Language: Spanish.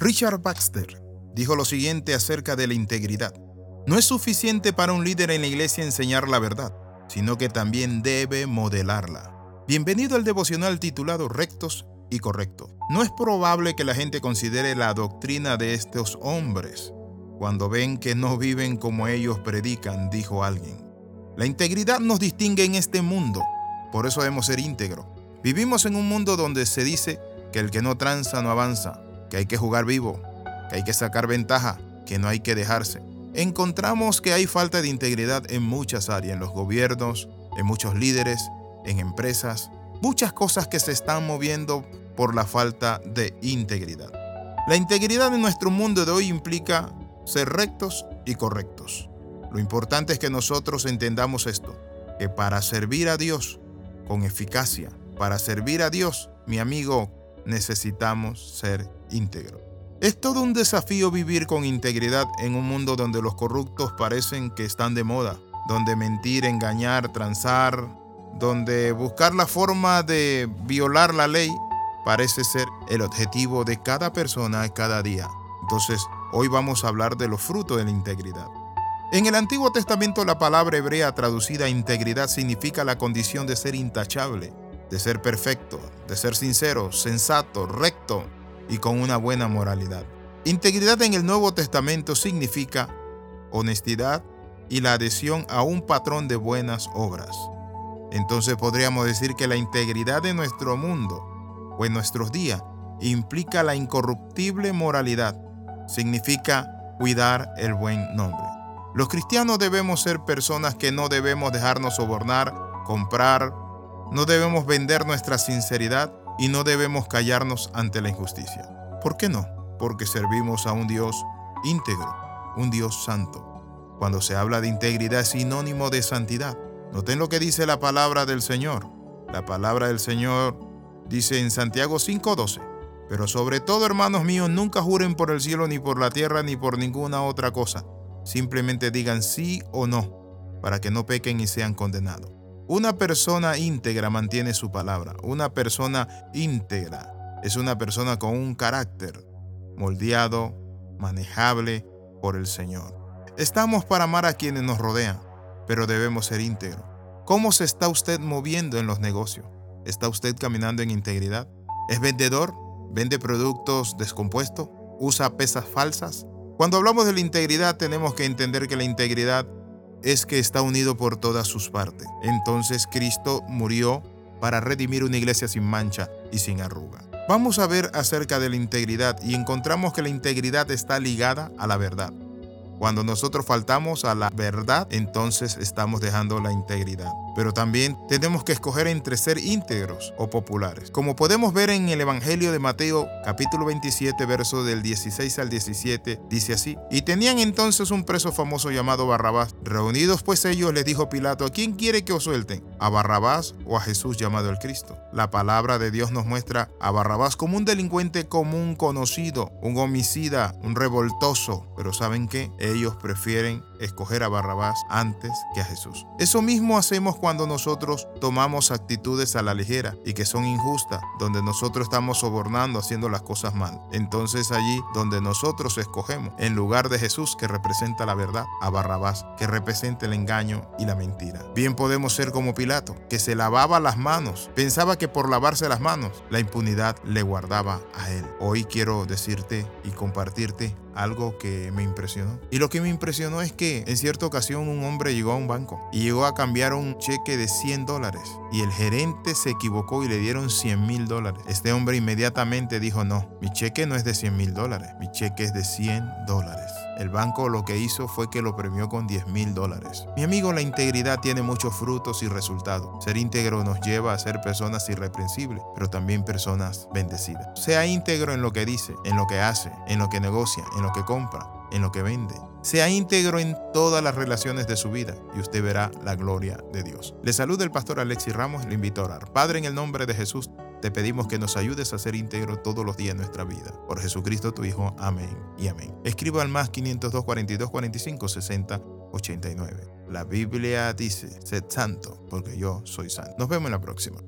Richard Baxter dijo lo siguiente acerca de la integridad. No es suficiente para un líder en la iglesia enseñar la verdad, sino que también debe modelarla. Bienvenido al devocional titulado Rectos y Correctos. No es probable que la gente considere la doctrina de estos hombres cuando ven que no viven como ellos predican, dijo alguien. La integridad nos distingue en este mundo, por eso debemos ser íntegros. Vivimos en un mundo donde se dice que el que no tranza no avanza, que hay que jugar vivo, que hay que sacar ventaja, que no hay que dejarse. Encontramos que hay falta de integridad en muchas áreas, en los gobiernos, en muchos líderes, en empresas, muchas cosas que se están moviendo por la falta de integridad. La integridad en nuestro mundo de hoy implica ser rectos y correctos. Lo importante es que nosotros entendamos esto, que para servir a Dios con eficacia, para servir a Dios, mi amigo, necesitamos ser íntegros. Es todo un desafío vivir con integridad en un mundo donde los corruptos parecen que están de moda, donde mentir, engañar, transar, donde buscar la forma de violar la ley parece ser el objetivo de cada persona cada día. Entonces, hoy vamos a hablar de los frutos de la integridad. En el Antiguo Testamento la palabra hebrea traducida integridad significa la condición de ser intachable, de ser perfecto, de ser sincero, sensato, recto, y con una buena moralidad. Integridad en el Nuevo Testamento significa honestidad y la adhesión a un patrón de buenas obras. Entonces podríamos decir que la integridad de nuestro mundo o en nuestros días implica la incorruptible moralidad. Significa cuidar el buen nombre. Los cristianos debemos ser personas que no debemos dejarnos sobornar, comprar, no debemos vender nuestra sinceridad y no debemos callarnos ante la injusticia. ¿Por qué no? Porque servimos a un Dios íntegro, un Dios santo. Cuando se habla de integridad es sinónimo de santidad. Noten lo que dice la palabra del Señor. La palabra del Señor dice en Santiago 5:12. Pero sobre todo, hermanos míos, nunca juren por el cielo, ni por la tierra, ni por ninguna otra cosa. Simplemente digan sí o no, para que no pequen y sean condenados. Una persona íntegra mantiene su palabra. Una persona íntegra es una persona con un carácter moldeado, manejable por el Señor. Estamos para amar a quienes nos rodean, pero debemos ser íntegros. ¿Cómo se está usted moviendo en los negocios? ¿Está usted caminando en integridad? ¿Es vendedor? ¿Vende productos descompuestos? ¿Usa pesas falsas? Cuando hablamos de la integridad tenemos que entender que la integridad es que está unido por todas sus partes. Entonces Cristo murió para redimir una iglesia sin mancha y sin arruga. Vamos a ver acerca de la integridad y encontramos que la integridad está ligada a la verdad. Cuando nosotros faltamos a la verdad, entonces estamos dejando la integridad. Pero también tenemos que escoger entre ser íntegros o populares. Como podemos ver en el Evangelio de Mateo capítulo 27, verso del 16 al 17, dice así, y tenían entonces un preso famoso llamado Barrabás. Reunidos pues ellos, les dijo Pilato, ¿a quién quiere que os suelten? ¿A Barrabás o a Jesús llamado el Cristo? La palabra de Dios nos muestra a Barrabás como un delincuente común conocido, un homicida, un revoltoso. Pero ¿saben qué? ellos prefieren escoger a Barrabás antes que a Jesús. Eso mismo hacemos cuando nosotros tomamos actitudes a la ligera y que son injustas, donde nosotros estamos sobornando haciendo las cosas mal. Entonces allí donde nosotros escogemos, en lugar de Jesús que representa la verdad, a Barrabás que representa el engaño y la mentira. Bien podemos ser como Pilato, que se lavaba las manos, pensaba que por lavarse las manos la impunidad le guardaba a él. Hoy quiero decirte y compartirte algo que me impresionó. Y lo que me impresionó es en cierta ocasión un hombre llegó a un banco y llegó a cambiar un cheque de 100 dólares y el gerente se equivocó y le dieron 100 mil dólares. Este hombre inmediatamente dijo, no, mi cheque no es de 100 mil dólares, mi cheque es de 100 dólares. El banco lo que hizo fue que lo premió con 10 mil dólares. Mi amigo, la integridad tiene muchos frutos y resultados. Ser íntegro nos lleva a ser personas irreprensibles, pero también personas bendecidas. Sea íntegro en lo que dice, en lo que hace, en lo que negocia, en lo que compra, en lo que vende. Sea íntegro en todas las relaciones de su vida y usted verá la gloria de Dios. Le saluda el pastor Alexis Ramos, le invito a orar. Padre, en el nombre de Jesús, te pedimos que nos ayudes a ser íntegro todos los días de nuestra vida. Por Jesucristo tu Hijo. Amén y amén. Escriba al más 502 42 45 60 89. La Biblia dice, sed santo, porque yo soy santo. Nos vemos en la próxima.